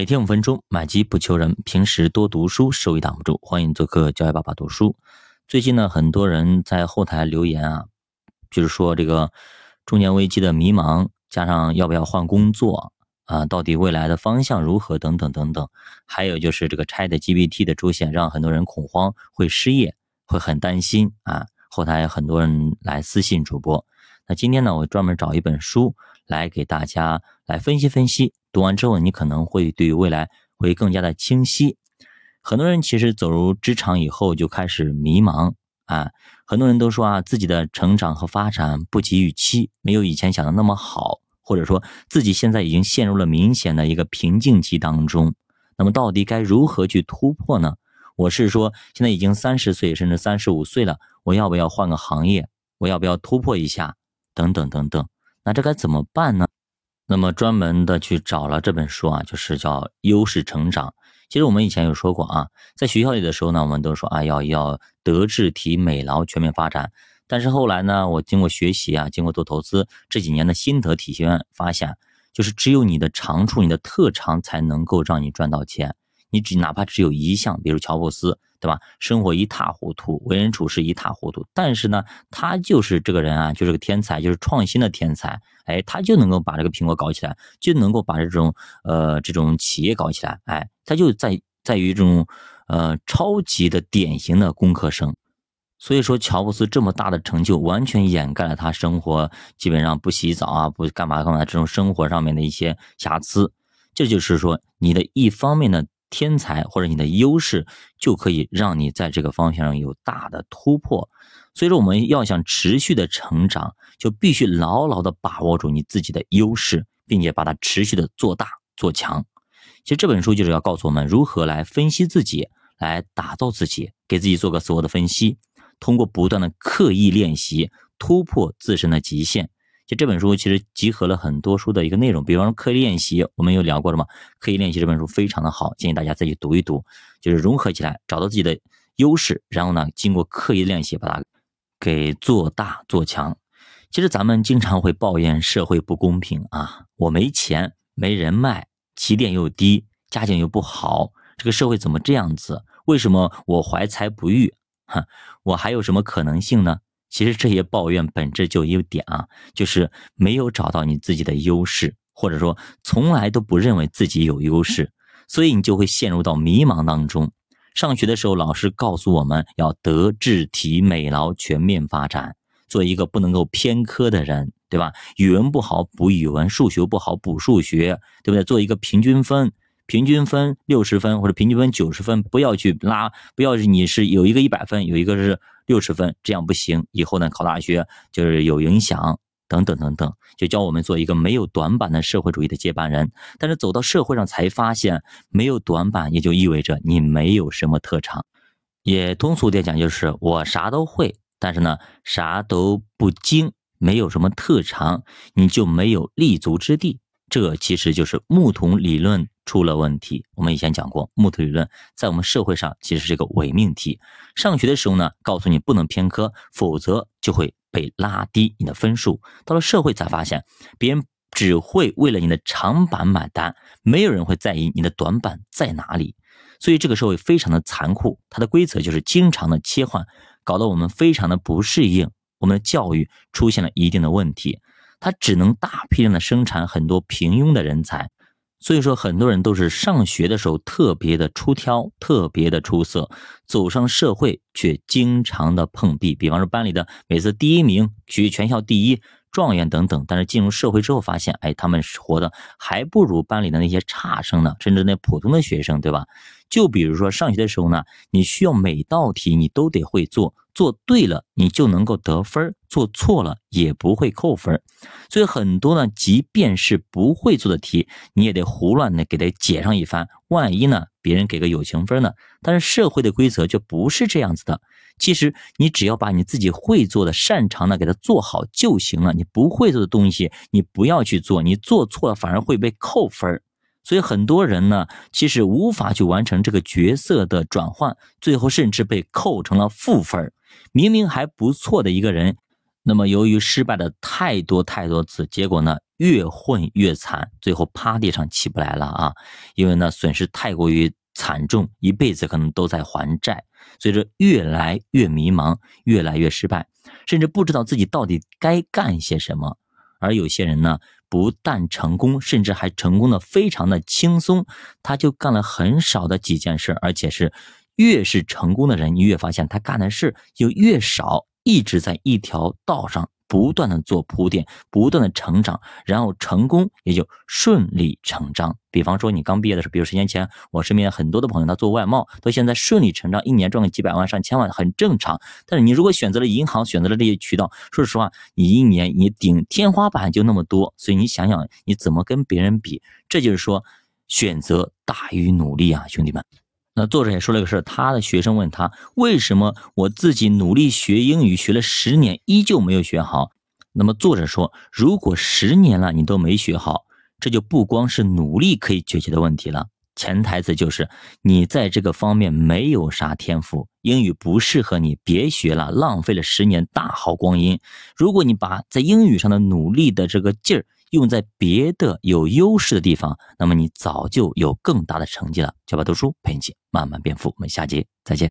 每天五分钟，买机不求人。平时多读书，收益挡不住。欢迎做客教育爸爸读书。最近呢，很多人在后台留言啊，就是说这个中年危机的迷茫，加上要不要换工作啊，到底未来的方向如何等等等等。还有就是这个 Chat GPT 的出现，让很多人恐慌，会失业，会很担心啊。后台很多人来私信主播。那今天呢，我专门找一本书来给大家来分析分析。读完之后，你可能会对未来会更加的清晰。很多人其实走入职场以后就开始迷茫啊，很多人都说啊，自己的成长和发展不及预期，没有以前想的那么好，或者说自己现在已经陷入了明显的一个瓶颈期当中。那么到底该如何去突破呢？我是说，现在已经三十岁甚至三十五岁了，我要不要换个行业？我要不要突破一下？等等等等。那这该怎么办呢？那么专门的去找了这本书啊，就是叫《优势成长》。其实我们以前有说过啊，在学校里的时候呢，我们都说啊，要要德智体美劳全面发展。但是后来呢，我经过学习啊，经过做投资这几年的心得体现，发现就是只有你的长处、你的特长才能够让你赚到钱。你只哪怕只有一项，比如乔布斯。对吧？生活一塌糊涂，为人处事一塌糊涂，但是呢，他就是这个人啊，就是个天才，就是创新的天才。哎，他就能够把这个苹果搞起来，就能够把这种呃这种企业搞起来。哎，他就在在于这种呃超级的典型的工科生。所以说，乔布斯这么大的成就，完全掩盖了他生活基本上不洗澡啊，不干嘛干嘛这种生活上面的一些瑕疵。这就是说，你的一方面的。天才或者你的优势就可以让你在这个方向上有大的突破，所以说我们要想持续的成长，就必须牢牢的把握住你自己的优势，并且把它持续的做大做强。其实这本书就是要告诉我们如何来分析自己，来打造自己，给自己做个自我的分析，通过不断的刻意练习，突破自身的极限。就这本书其实集合了很多书的一个内容，比方说刻意练习，我们有聊过了吗？刻意练习这本书非常的好，建议大家再去读一读，就是融合起来，找到自己的优势，然后呢，经过刻意练习把它给做大做强。其实咱们经常会抱怨社会不公平啊，我没钱没人脉，起点又低，家境又不好，这个社会怎么这样子？为什么我怀才不遇？哈，我还有什么可能性呢？其实这些抱怨本质就一点啊，就是没有找到你自己的优势，或者说从来都不认为自己有优势，所以你就会陷入到迷茫当中。上学的时候，老师告诉我们要德智体美劳全面发展，做一个不能够偏科的人，对吧？语文不好补语文，数学不好补数学，对不对？做一个平均分。平均分六十分或者平均分九十分，不要去拉，不要你是有一个一百分，有一个是六十分，这样不行。以后呢，考大学就是有影响，等等等等，就教我们做一个没有短板的社会主义的接班人。但是走到社会上才发现，没有短板也就意味着你没有什么特长。也通俗点讲，就是我啥都会，但是呢，啥都不精，没有什么特长，你就没有立足之地。这其实就是木桶理论出了问题。我们以前讲过，木桶理论在我们社会上其实是个伪命题。上学的时候呢，告诉你不能偏科，否则就会被拉低你的分数。到了社会才发现，别人只会为了你的长板买单，没有人会在意你的短板在哪里。所以这个社会非常的残酷，它的规则就是经常的切换，搞得我们非常的不适应。我们的教育出现了一定的问题。它只能大批量的生产很多平庸的人才，所以说很多人都是上学的时候特别的出挑，特别的出色，走上社会却经常的碰壁。比方说班里的每次第一名，取全校第一。状元等等，但是进入社会之后发现，哎，他们活的还不如班里的那些差生呢，甚至那普通的学生，对吧？就比如说上学的时候呢，你需要每道题你都得会做，做对了你就能够得分，做错了也不会扣分。所以很多呢，即便是不会做的题，你也得胡乱的给他解上一番，万一呢，别人给个友情分呢？但是社会的规则就不是这样子的。其实你只要把你自己会做的、擅长的给它做好就行了。你不会做的东西，你不要去做。你做错了反而会被扣分所以很多人呢，其实无法去完成这个角色的转换，最后甚至被扣成了负分明明还不错的一个人，那么由于失败的太多太多次，结果呢，越混越惨，最后趴地上起不来了啊！因为呢损失太过于惨重，一辈子可能都在还债，所以说越来越迷茫，越来越失败，甚至不知道自己到底该干些什么。而有些人呢，不但成功，甚至还成功的非常的轻松，他就干了很少的几件事，而且是越是成功的人，你越发现他干的事就越少，一直在一条道上。不断的做铺垫，不断的成长，然后成功也就顺理成章。比方说你刚毕业的时候，比如十年前，我身边很多的朋友他做外贸，到现在顺理成章，一年赚个几百万、上千万，很正常。但是你如果选择了银行，选择了这些渠道，说实话，你一年你顶天花板就那么多，所以你想想你怎么跟别人比？这就是说，选择大于努力啊，兄弟们。那作者也说了个事他的学生问他为什么我自己努力学英语学了十年依旧没有学好。那么作者说，如果十年了你都没学好，这就不光是努力可以解决的问题了，潜台词就是你在这个方面没有啥天赋，英语不适合你，别学了，浪费了十年大好光阴。如果你把在英语上的努力的这个劲儿。用在别的有优势的地方，那么你早就有更大的成绩了。小白读书陪你一起慢慢变富，我们下节再见。